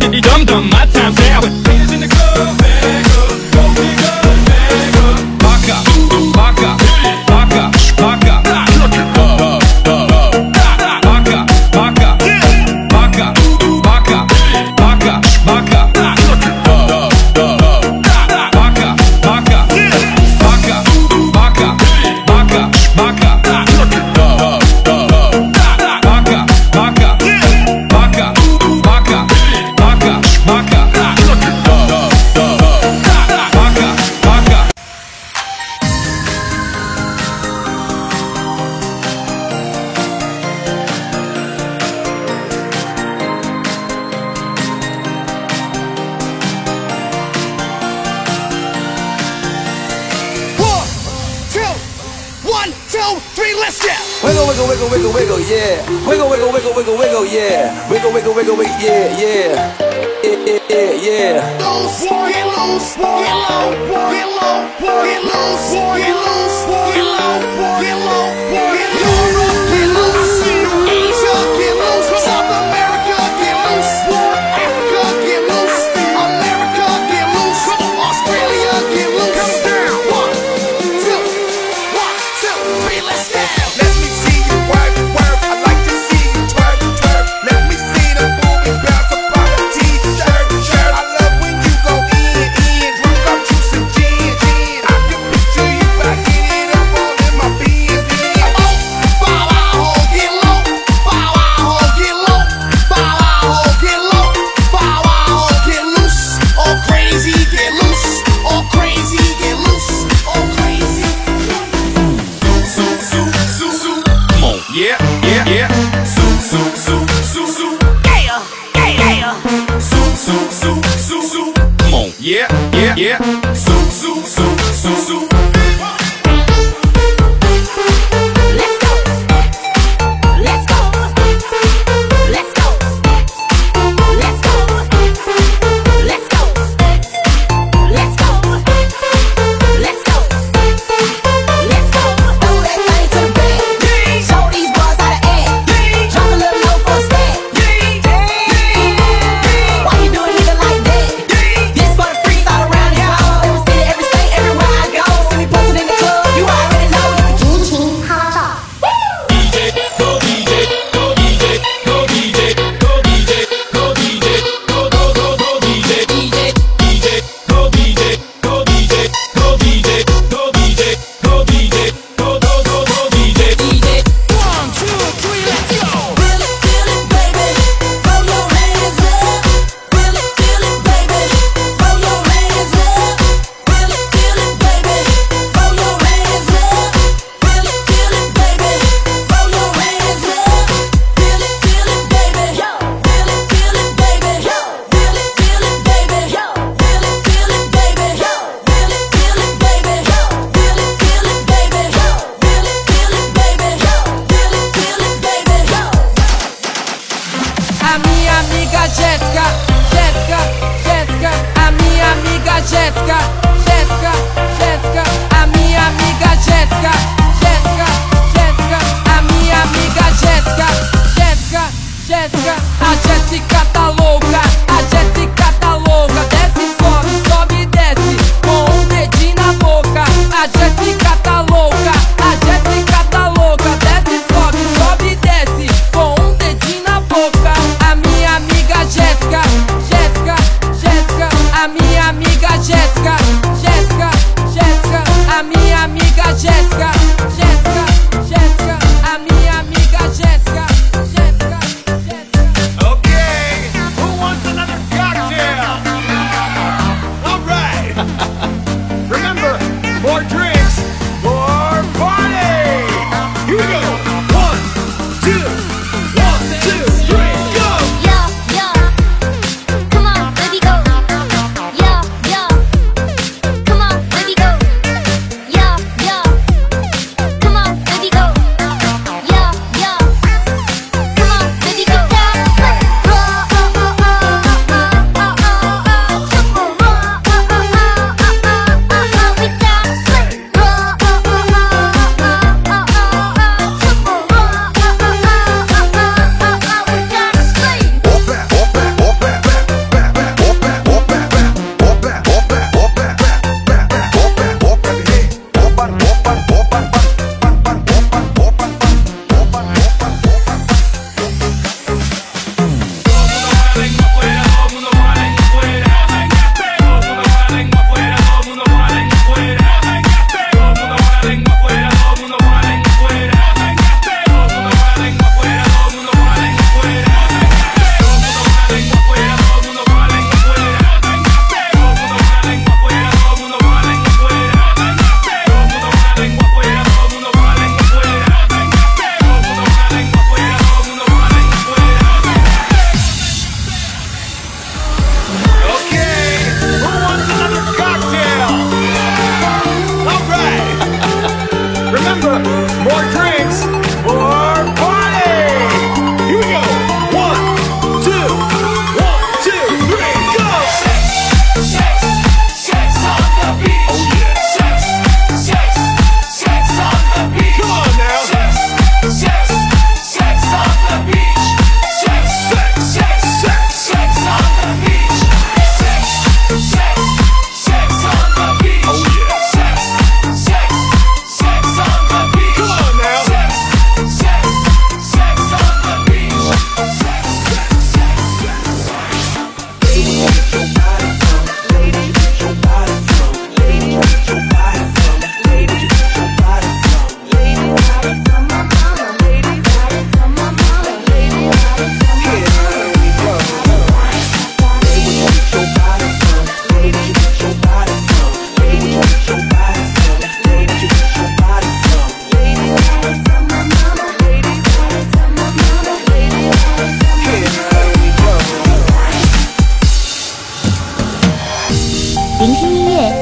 get the dum dum. wiggle, wiggle, wiggle, yeah. Wiggle, wiggle, wiggle, wiggle, wiggle, yeah. Wiggle, wiggle, wiggle, wiggle, yeah, yeah. Yeah, yeah, yeah. Loose, get loose, get low, get low, get loose, get loose, get low, get low.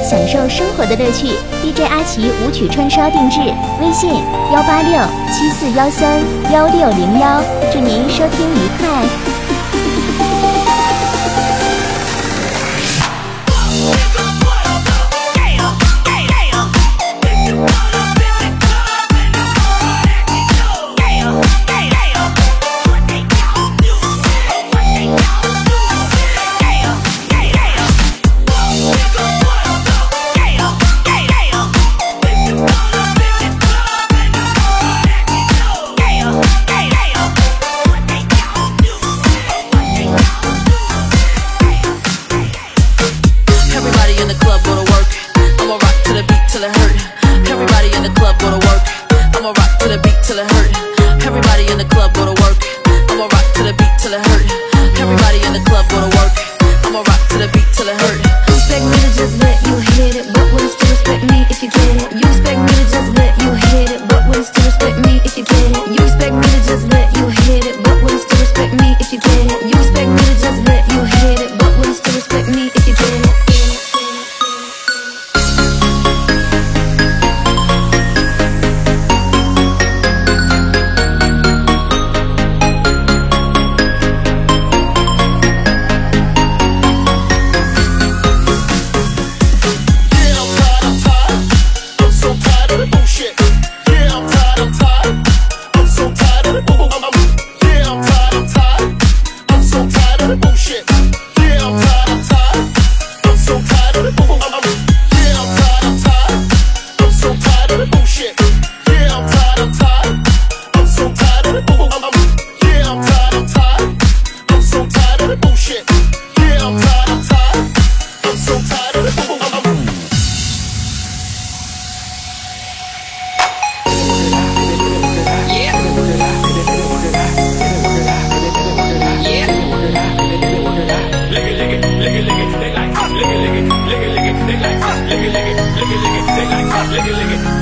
享受生活的乐趣。Dj 阿奇舞曲串烧定制微信幺八六七四幺三幺六零幺祝您收听愉快。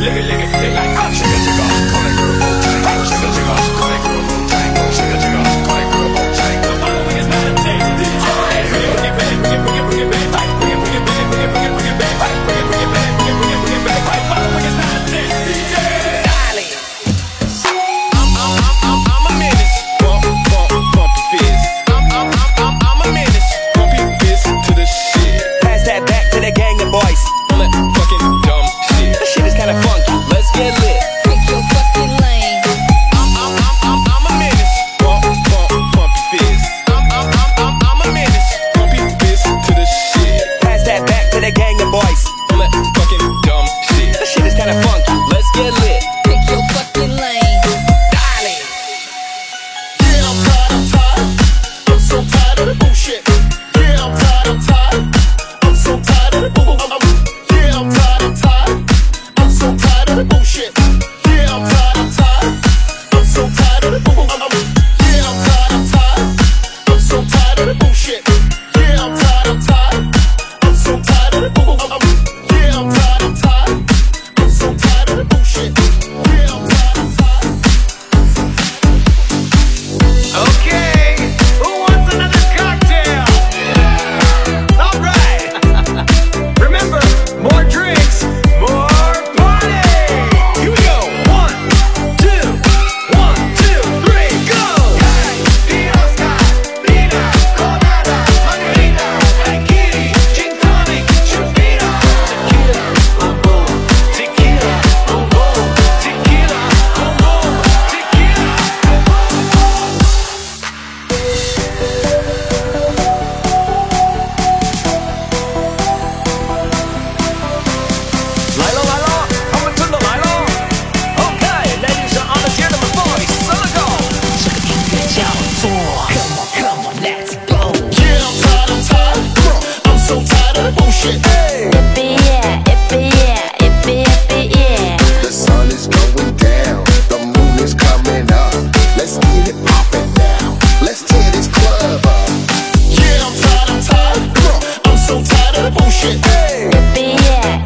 Look. shit. Hey. Yeah, yeah, yeah. The sun is going down, the moon is coming up. Let's get it poppin' now. Let's tear this club up. Yeah, I'm tired, I'm tired. I'm so tired of bullshit. Yeah.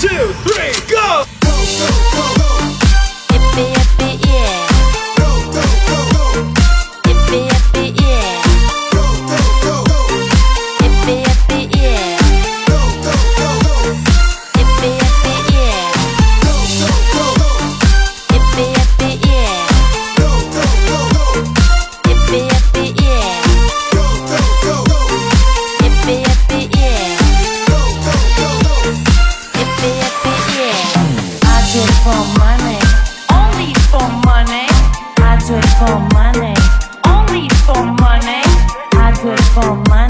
two, three. for money, only for money. I do it for money.